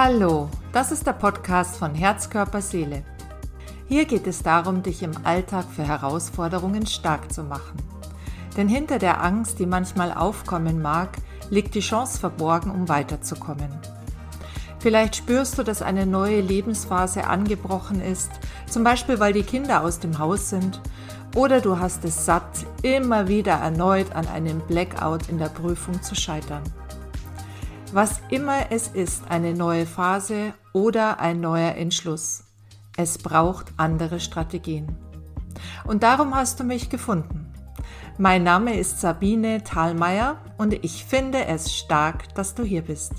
Hallo, das ist der Podcast von Herz, Körper, Seele. Hier geht es darum, dich im Alltag für Herausforderungen stark zu machen. Denn hinter der Angst, die manchmal aufkommen mag, liegt die Chance verborgen, um weiterzukommen. Vielleicht spürst du, dass eine neue Lebensphase angebrochen ist, zum Beispiel weil die Kinder aus dem Haus sind, oder du hast es satt, immer wieder erneut an einem Blackout in der Prüfung zu scheitern. Was immer es ist, eine neue Phase oder ein neuer Entschluss. Es braucht andere Strategien. Und darum hast du mich gefunden. Mein Name ist Sabine Thalmeier und ich finde es stark, dass du hier bist.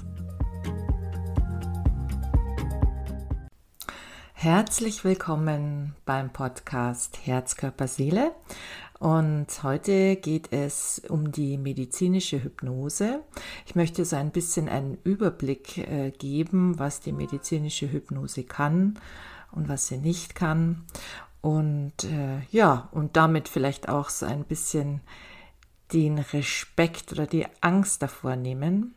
Herzlich willkommen beim Podcast Herz, Körper, Seele. Und heute geht es um die medizinische Hypnose. Ich möchte so ein bisschen einen Überblick äh, geben, was die medizinische Hypnose kann und was sie nicht kann. Und äh, ja, und damit vielleicht auch so ein bisschen den Respekt oder die Angst davor nehmen.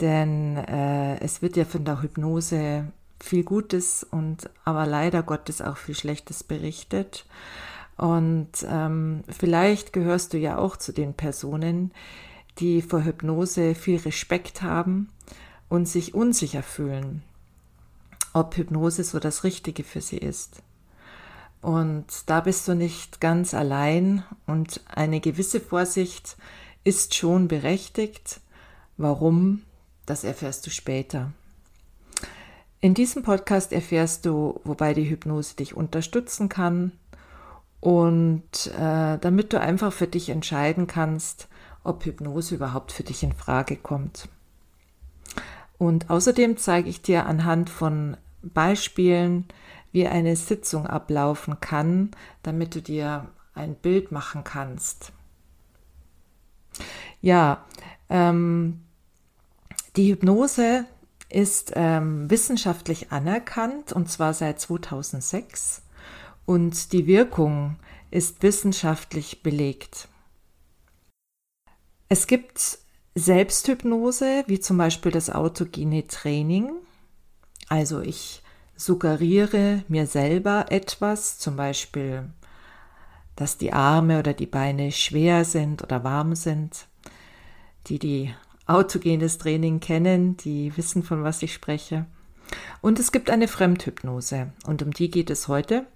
Denn äh, es wird ja von der Hypnose viel Gutes und aber leider Gottes auch viel Schlechtes berichtet. Und ähm, vielleicht gehörst du ja auch zu den Personen, die vor Hypnose viel Respekt haben und sich unsicher fühlen, ob Hypnose so das Richtige für sie ist. Und da bist du nicht ganz allein und eine gewisse Vorsicht ist schon berechtigt. Warum? Das erfährst du später. In diesem Podcast erfährst du, wobei die Hypnose dich unterstützen kann, und äh, damit du einfach für dich entscheiden kannst, ob Hypnose überhaupt für dich in Frage kommt. Und außerdem zeige ich dir anhand von Beispielen, wie eine Sitzung ablaufen kann, damit du dir ein Bild machen kannst. Ja, ähm, die Hypnose ist ähm, wissenschaftlich anerkannt und zwar seit 2006 und die Wirkung ist wissenschaftlich belegt. Es gibt Selbsthypnose, wie zum Beispiel das autogene Training. Also ich suggeriere mir selber etwas, zum Beispiel, dass die Arme oder die Beine schwer sind oder warm sind. Die, die autogenes Training kennen, die wissen, von was ich spreche. Und es gibt eine Fremdhypnose und um die geht es heute.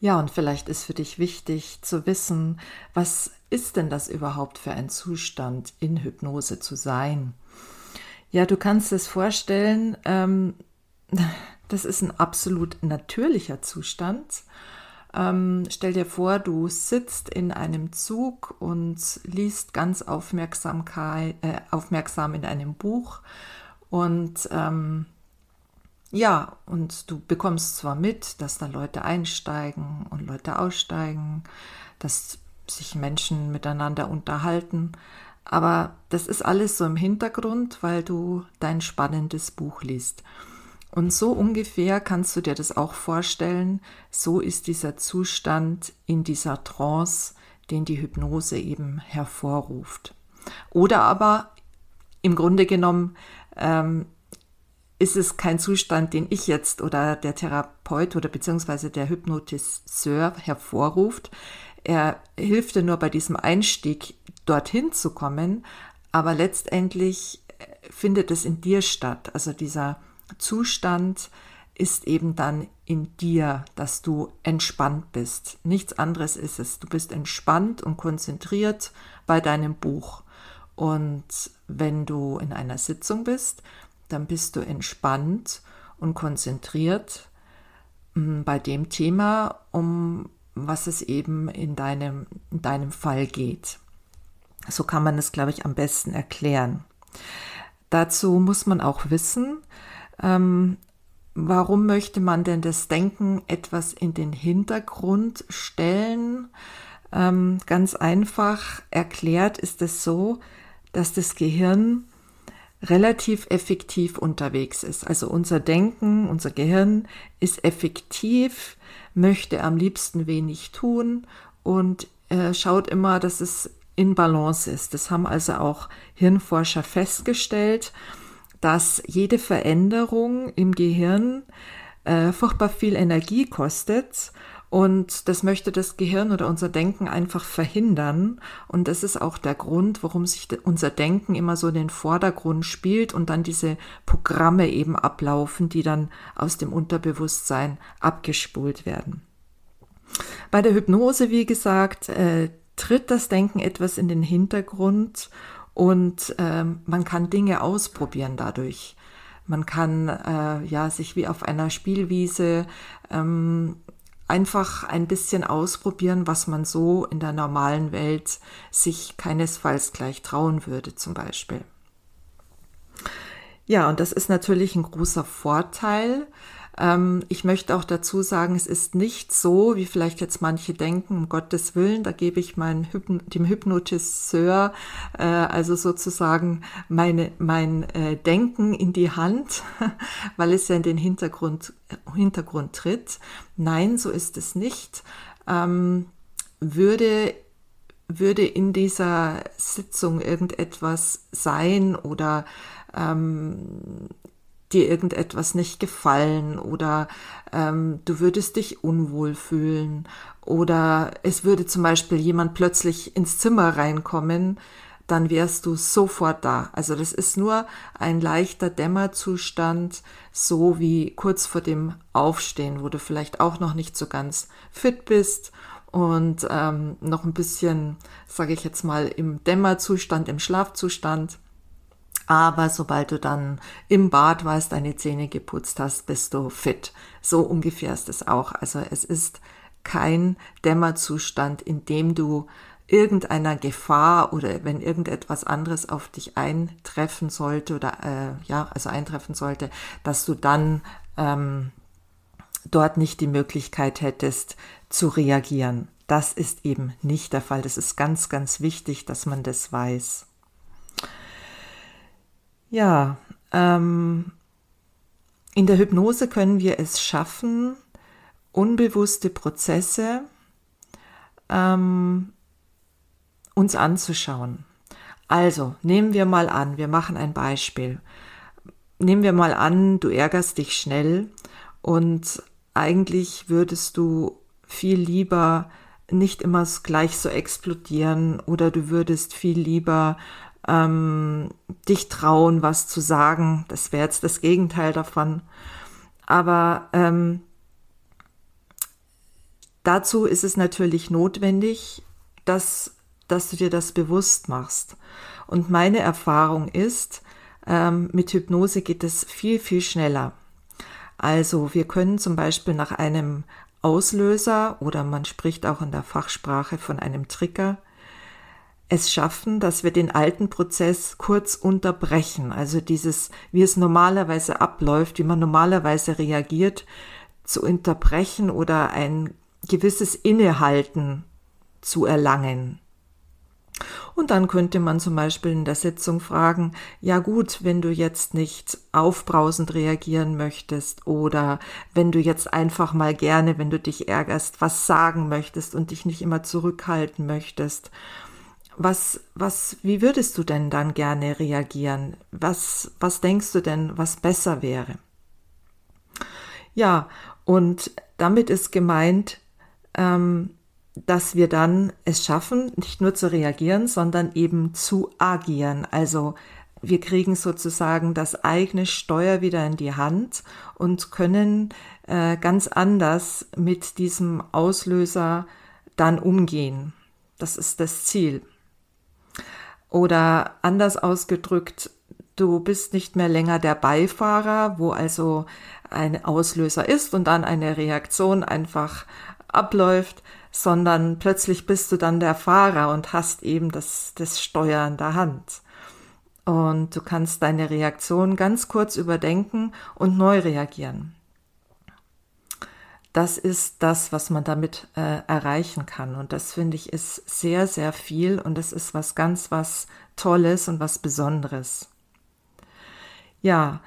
Ja, und vielleicht ist für dich wichtig zu wissen, was ist denn das überhaupt für ein Zustand, in Hypnose zu sein? Ja, du kannst es vorstellen, ähm, das ist ein absolut natürlicher Zustand. Ähm, stell dir vor, du sitzt in einem Zug und liest ganz Aufmerksamkeit, äh, aufmerksam in einem Buch und ähm, ja, und du bekommst zwar mit, dass da Leute einsteigen und Leute aussteigen, dass sich Menschen miteinander unterhalten, aber das ist alles so im Hintergrund, weil du dein spannendes Buch liest. Und so ungefähr kannst du dir das auch vorstellen, so ist dieser Zustand in dieser Trance, den die Hypnose eben hervorruft. Oder aber im Grunde genommen ähm, ist es kein Zustand, den ich jetzt oder der Therapeut oder beziehungsweise der Hypnotiseur hervorruft. Er hilft dir nur bei diesem Einstieg dorthin zu kommen, aber letztendlich äh, findet es in dir statt. Also dieser Zustand ist eben dann in dir, dass du entspannt bist. Nichts anderes ist es. Du bist entspannt und konzentriert bei deinem Buch. Und wenn du in einer Sitzung bist, dann bist du entspannt und konzentriert mm, bei dem Thema, um was es eben in deinem, in deinem Fall geht. So kann man es, glaube ich, am besten erklären. Dazu muss man auch wissen, ähm, warum möchte man denn das Denken etwas in den Hintergrund stellen? Ähm, ganz einfach erklärt ist es so, dass das Gehirn relativ effektiv unterwegs ist. Also unser Denken, unser Gehirn ist effektiv, möchte am liebsten wenig tun und äh, schaut immer, dass es in Balance ist. Das haben also auch Hirnforscher festgestellt, dass jede Veränderung im Gehirn äh, furchtbar viel Energie kostet und das möchte das Gehirn oder unser Denken einfach verhindern. Und das ist auch der Grund, warum sich unser Denken immer so in den Vordergrund spielt und dann diese Programme eben ablaufen, die dann aus dem Unterbewusstsein abgespult werden. Bei der Hypnose, wie gesagt, äh, tritt das Denken etwas in den Hintergrund und äh, man kann Dinge ausprobieren dadurch. Man kann äh, ja sich wie auf einer Spielwiese ähm, einfach ein bisschen ausprobieren, was man so in der normalen Welt sich keinesfalls gleich trauen würde, zum Beispiel. Ja, und das ist natürlich ein großer Vorteil, ich möchte auch dazu sagen, es ist nicht so, wie vielleicht jetzt manche denken, um Gottes Willen, da gebe ich meinem dem Hypnotiseur, äh, also sozusagen meine, mein äh, Denken in die Hand, weil es ja in den Hintergrund, Hintergrund tritt. Nein, so ist es nicht. Ähm, würde würde in dieser Sitzung irgendetwas sein oder ähm, dir irgendetwas nicht gefallen oder ähm, du würdest dich unwohl fühlen oder es würde zum Beispiel jemand plötzlich ins Zimmer reinkommen, dann wärst du sofort da. Also das ist nur ein leichter Dämmerzustand, so wie kurz vor dem Aufstehen, wo du vielleicht auch noch nicht so ganz fit bist und ähm, noch ein bisschen, sage ich jetzt mal, im Dämmerzustand, im Schlafzustand aber sobald du dann im Bad warst, deine Zähne geputzt hast, bist du fit. So ungefähr ist es auch. Also es ist kein Dämmerzustand, in dem du irgendeiner Gefahr oder wenn irgendetwas anderes auf dich eintreffen sollte oder äh, ja, also eintreffen sollte, dass du dann ähm, dort nicht die Möglichkeit hättest zu reagieren. Das ist eben nicht der Fall. Das ist ganz, ganz wichtig, dass man das weiß. Ja, ähm, in der Hypnose können wir es schaffen, unbewusste Prozesse ähm, uns anzuschauen. Also, nehmen wir mal an, wir machen ein Beispiel. Nehmen wir mal an, du ärgerst dich schnell und eigentlich würdest du viel lieber nicht immer gleich so explodieren oder du würdest viel lieber ähm, dich trauen, was zu sagen. Das wäre jetzt das Gegenteil davon. Aber ähm, dazu ist es natürlich notwendig, dass, dass du dir das bewusst machst. Und meine Erfahrung ist, ähm, mit Hypnose geht es viel, viel schneller. Also wir können zum Beispiel nach einem Auslöser oder man spricht auch in der Fachsprache von einem Trigger es schaffen, dass wir den alten Prozess kurz unterbrechen. Also dieses, wie es normalerweise abläuft, wie man normalerweise reagiert, zu unterbrechen oder ein gewisses Innehalten zu erlangen. Und dann könnte man zum Beispiel in der Sitzung fragen, ja gut, wenn du jetzt nicht aufbrausend reagieren möchtest oder wenn du jetzt einfach mal gerne, wenn du dich ärgerst, was sagen möchtest und dich nicht immer zurückhalten möchtest was, was, wie würdest du denn dann gerne reagieren? Was, was denkst du denn, was besser wäre? Ja, und damit ist gemeint, ähm, dass wir dann es schaffen, nicht nur zu reagieren, sondern eben zu agieren. Also wir kriegen sozusagen das eigene Steuer wieder in die Hand und können äh, ganz anders mit diesem Auslöser dann umgehen. Das ist das Ziel. Oder anders ausgedrückt, du bist nicht mehr länger der Beifahrer, wo also ein Auslöser ist und dann eine Reaktion einfach abläuft, sondern plötzlich bist du dann der Fahrer und hast eben das, das Steuer in der Hand. Und du kannst deine Reaktion ganz kurz überdenken und neu reagieren das ist das, was man damit äh, erreichen kann. Und das finde ich ist sehr, sehr viel und das ist was ganz, was Tolles und was Besonderes. Ja,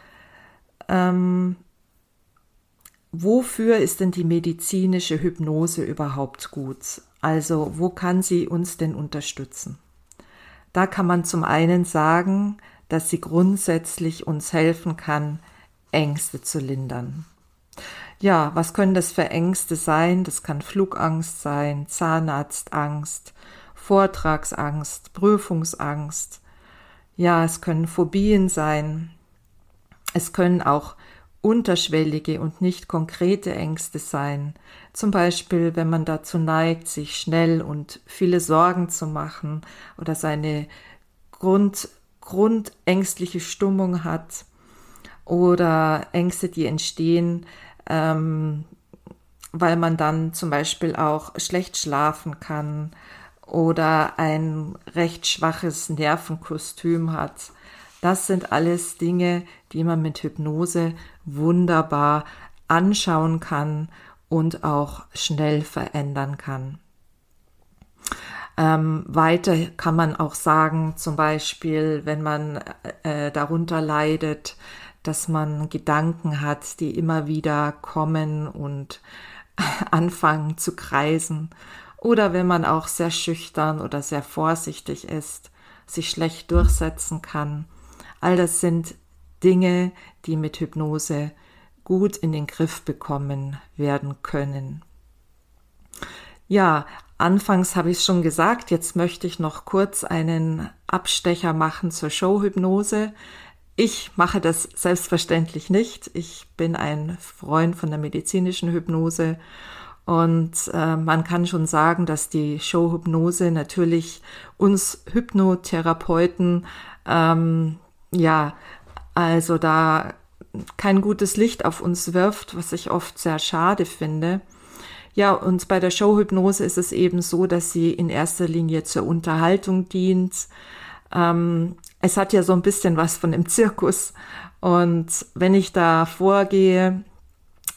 ähm, wofür ist denn die medizinische Hypnose überhaupt gut? Also, wo kann sie uns denn unterstützen? Da kann man zum einen sagen, dass sie grundsätzlich uns helfen kann, Ängste zu lindern. Ja, was können das für Ängste sein? Das kann Flugangst sein, Zahnarztangst, Vortragsangst, Prüfungsangst. Ja, es können Phobien sein. Es können auch unterschwellige und nicht konkrete Ängste sein. Zum Beispiel, wenn man dazu neigt, sich schnell und viele Sorgen zu machen oder seine Grund, grundängstliche Stimmung hat oder Ängste, die entstehen, ähm, weil man dann zum Beispiel auch schlecht schlafen kann oder ein recht schwaches Nervenkostüm hat. Das sind alles Dinge, die man mit Hypnose wunderbar anschauen kann und auch schnell verändern kann. Ähm, weiter kann man auch sagen, zum Beispiel, wenn man äh, darunter leidet, dass man Gedanken hat, die immer wieder kommen und anfangen zu kreisen. Oder wenn man auch sehr schüchtern oder sehr vorsichtig ist, sich schlecht durchsetzen kann. All das sind Dinge, die mit Hypnose gut in den Griff bekommen werden können. Ja, anfangs habe ich es schon gesagt, jetzt möchte ich noch kurz einen Abstecher machen zur Showhypnose. Ich mache das selbstverständlich nicht. Ich bin ein Freund von der medizinischen Hypnose und äh, man kann schon sagen, dass die Showhypnose natürlich uns Hypnotherapeuten ähm, ja also da kein gutes Licht auf uns wirft, was ich oft sehr schade finde. Ja, und bei der Showhypnose ist es eben so, dass sie in erster Linie zur Unterhaltung dient. Ähm, es hat ja so ein bisschen was von dem Zirkus. Und wenn ich da vorgehe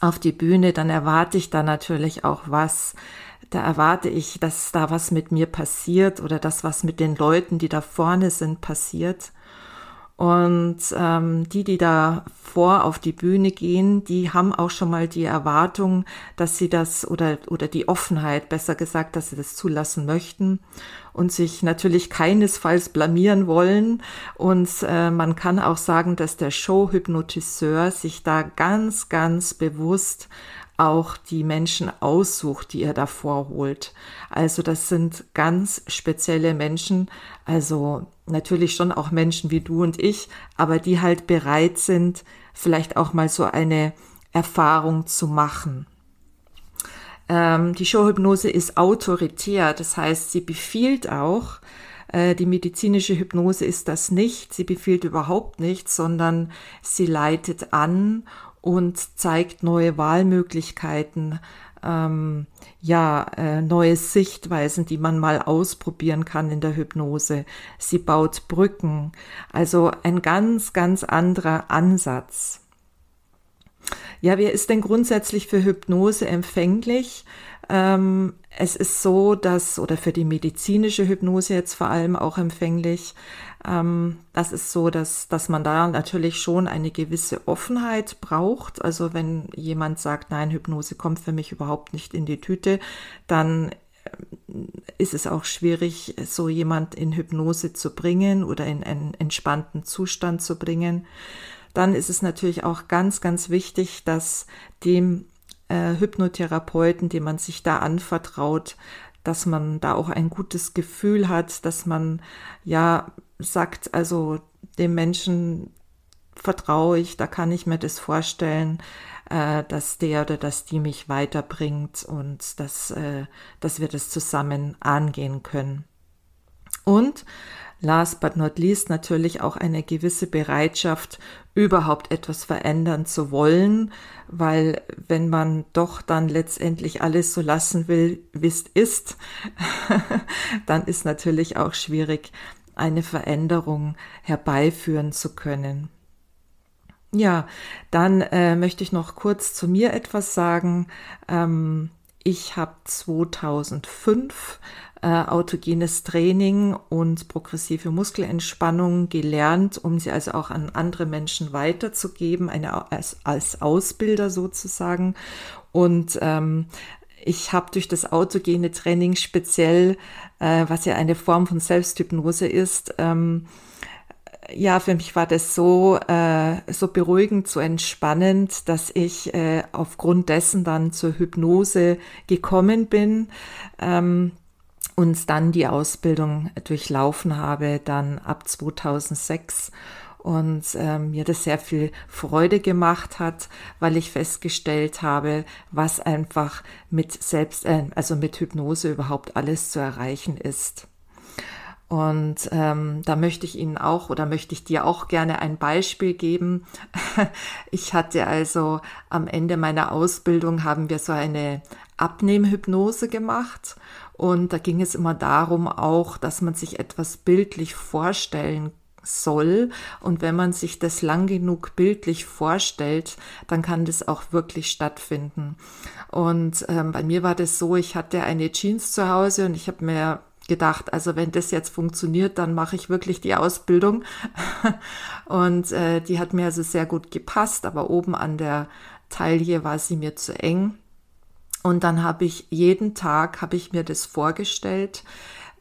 auf die Bühne, dann erwarte ich da natürlich auch was. Da erwarte ich, dass da was mit mir passiert oder das, was mit den Leuten, die da vorne sind, passiert. Und ähm, die, die da vor auf die Bühne gehen, die haben auch schon mal die Erwartung, dass sie das oder, oder die Offenheit, besser gesagt, dass sie das zulassen möchten und sich natürlich keinesfalls blamieren wollen. Und äh, man kann auch sagen, dass der Showhypnotiseur sich da ganz, ganz bewusst auch die Menschen aussucht, die er davor holt. Also das sind ganz spezielle Menschen, also natürlich schon auch Menschen wie du und ich, aber die halt bereit sind, vielleicht auch mal so eine Erfahrung zu machen. Ähm, die Showhypnose ist autoritär, das heißt, sie befiehlt auch, äh, die medizinische Hypnose ist das nicht, sie befiehlt überhaupt nichts, sondern sie leitet an und zeigt neue Wahlmöglichkeiten, ähm, ja, äh, neue Sichtweisen, die man mal ausprobieren kann in der Hypnose. Sie baut Brücken, also ein ganz, ganz anderer Ansatz. Ja, wer ist denn grundsätzlich für Hypnose empfänglich? Ähm, es ist so, dass, oder für die medizinische Hypnose jetzt vor allem auch empfänglich, ähm, das ist so, dass, dass man da natürlich schon eine gewisse Offenheit braucht. Also wenn jemand sagt, nein, Hypnose kommt für mich überhaupt nicht in die Tüte, dann äh, ist es auch schwierig, so jemand in Hypnose zu bringen oder in einen entspannten Zustand zu bringen. Dann ist es natürlich auch ganz, ganz wichtig, dass dem äh, Hypnotherapeuten, dem man sich da anvertraut, dass man da auch ein gutes Gefühl hat, dass man ja sagt, also dem Menschen vertraue ich, da kann ich mir das vorstellen, äh, dass der oder dass die mich weiterbringt und dass, äh, dass wir das zusammen angehen können. Und last but not least natürlich auch eine gewisse Bereitschaft, überhaupt etwas verändern zu wollen, weil wenn man doch dann letztendlich alles so lassen will, wie es ist, dann ist natürlich auch schwierig, eine Veränderung herbeiführen zu können. Ja, dann äh, möchte ich noch kurz zu mir etwas sagen. Ähm, ich habe 2005 äh, autogenes Training und progressive Muskelentspannung gelernt, um sie also auch an andere Menschen weiterzugeben, eine, als, als Ausbilder sozusagen. Und ähm, ich habe durch das autogene Training speziell, äh, was ja eine Form von Selbsthypnose ist, ähm, ja, für mich war das so, äh, so beruhigend, so entspannend, dass ich äh, aufgrund dessen dann zur Hypnose gekommen bin. Ähm, und dann die Ausbildung durchlaufen habe, dann ab 2006 und ähm, mir das sehr viel Freude gemacht hat, weil ich festgestellt habe, was einfach mit selbst, äh, also mit Hypnose überhaupt alles zu erreichen ist. Und ähm, da möchte ich Ihnen auch oder möchte ich dir auch gerne ein Beispiel geben. Ich hatte also am Ende meiner Ausbildung haben wir so eine Abnehmhypnose gemacht und da ging es immer darum auch, dass man sich etwas bildlich vorstellen soll. Und wenn man sich das lang genug bildlich vorstellt, dann kann das auch wirklich stattfinden. Und ähm, bei mir war das so, ich hatte eine Jeans zu Hause und ich habe mir gedacht, also wenn das jetzt funktioniert, dann mache ich wirklich die Ausbildung. und äh, die hat mir also sehr gut gepasst, aber oben an der Taille war sie mir zu eng. Und dann habe ich jeden Tag, habe ich mir das vorgestellt,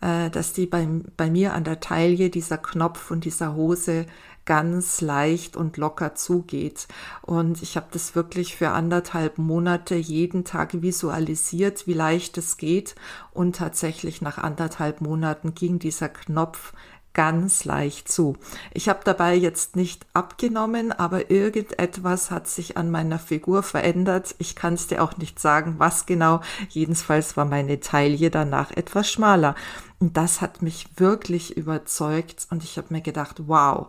äh, dass die bei, bei mir an der Taille dieser Knopf von dieser Hose ganz leicht und locker zugeht. Und ich habe das wirklich für anderthalb Monate jeden Tag visualisiert, wie leicht es geht. Und tatsächlich nach anderthalb Monaten ging dieser Knopf ganz leicht zu. Ich habe dabei jetzt nicht abgenommen, aber irgendetwas hat sich an meiner Figur verändert. Ich kann es dir auch nicht sagen, was genau. Jedenfalls war meine Taille danach etwas schmaler. Und das hat mich wirklich überzeugt und ich habe mir gedacht, wow,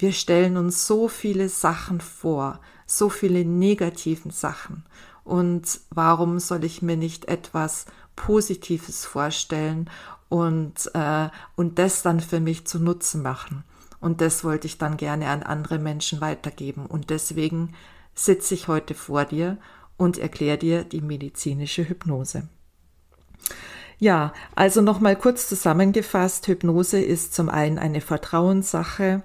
wir stellen uns so viele Sachen vor, so viele negativen Sachen. Und warum soll ich mir nicht etwas Positives vorstellen und, äh, und das dann für mich zu Nutzen machen. Und das wollte ich dann gerne an andere Menschen weitergeben. Und deswegen sitze ich heute vor dir und erkläre dir die medizinische Hypnose. Ja, also nochmal kurz zusammengefasst, Hypnose ist zum einen eine Vertrauenssache,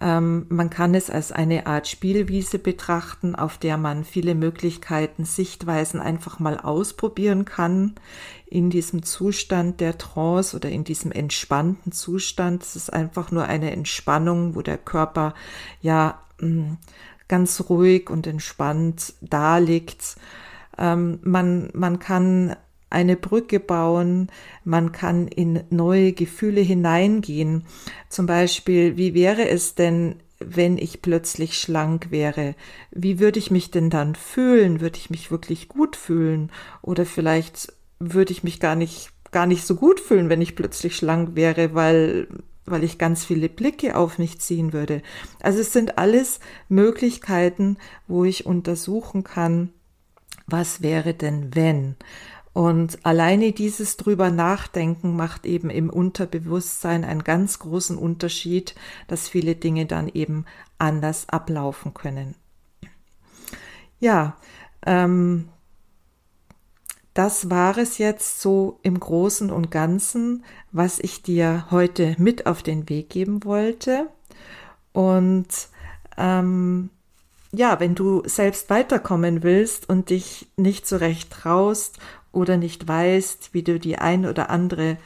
ähm, man kann es als eine Art Spielwiese betrachten, auf der man viele Möglichkeiten, Sichtweisen einfach mal ausprobieren kann in diesem Zustand der Trance oder in diesem entspannten Zustand. Es ist einfach nur eine Entspannung, wo der Körper ja mm, ganz ruhig und entspannt da liegt. Ähm, man, man kann eine Brücke bauen, man kann in neue Gefühle hineingehen. Zum Beispiel, wie wäre es denn, wenn ich plötzlich schlank wäre? Wie würde ich mich denn dann fühlen? Würde ich mich wirklich gut fühlen? Oder vielleicht würde ich mich gar nicht, gar nicht so gut fühlen, wenn ich plötzlich schlank wäre, weil weil ich ganz viele Blicke auf mich ziehen würde. Also es sind alles Möglichkeiten, wo ich untersuchen kann, was wäre denn wenn? Und alleine dieses drüber nachdenken macht eben im Unterbewusstsein einen ganz großen Unterschied, dass viele Dinge dann eben anders ablaufen können. Ja, ähm, das war es jetzt so im Großen und Ganzen, was ich dir heute mit auf den Weg geben wollte. Und ähm, ja, wenn du selbst weiterkommen willst und dich nicht so recht traust oder nicht weißt, wie du die ein oder andere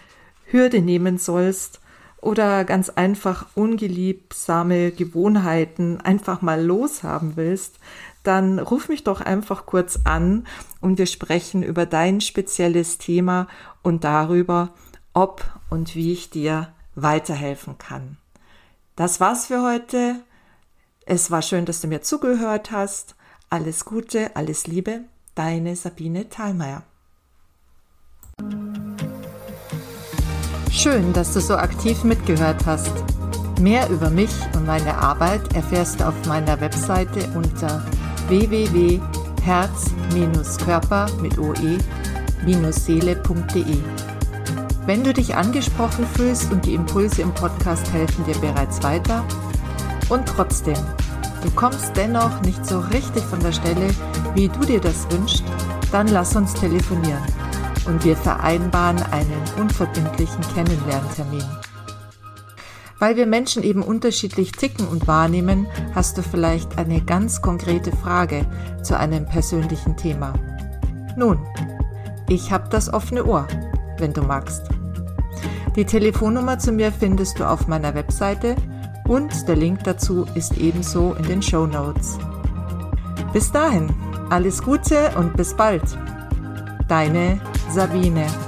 Hürde nehmen sollst oder ganz einfach ungeliebsame Gewohnheiten einfach mal loshaben willst, dann ruf mich doch einfach kurz an und wir sprechen über dein spezielles Thema und darüber, ob und wie ich dir weiterhelfen kann. Das war's für heute. Es war schön, dass du mir zugehört hast. Alles Gute, alles Liebe, deine Sabine Thalmeier. Schön, dass du so aktiv mitgehört hast. Mehr über mich und meine Arbeit erfährst du auf meiner Webseite unter www.herz-körper mit oe-seele.de. Wenn du dich angesprochen fühlst und die Impulse im Podcast helfen dir bereits weiter und trotzdem, du kommst dennoch nicht so richtig von der Stelle, wie du dir das wünschst, dann lass uns telefonieren und wir vereinbaren einen unverbindlichen Kennenlerntermin. Weil wir Menschen eben unterschiedlich ticken und wahrnehmen, hast du vielleicht eine ganz konkrete Frage zu einem persönlichen Thema. Nun, ich habe das offene Ohr, wenn du magst. Die Telefonnummer zu mir findest du auf meiner Webseite und der Link dazu ist ebenso in den Show Notes. Bis dahin, alles Gute und bis bald. Deine Sabine.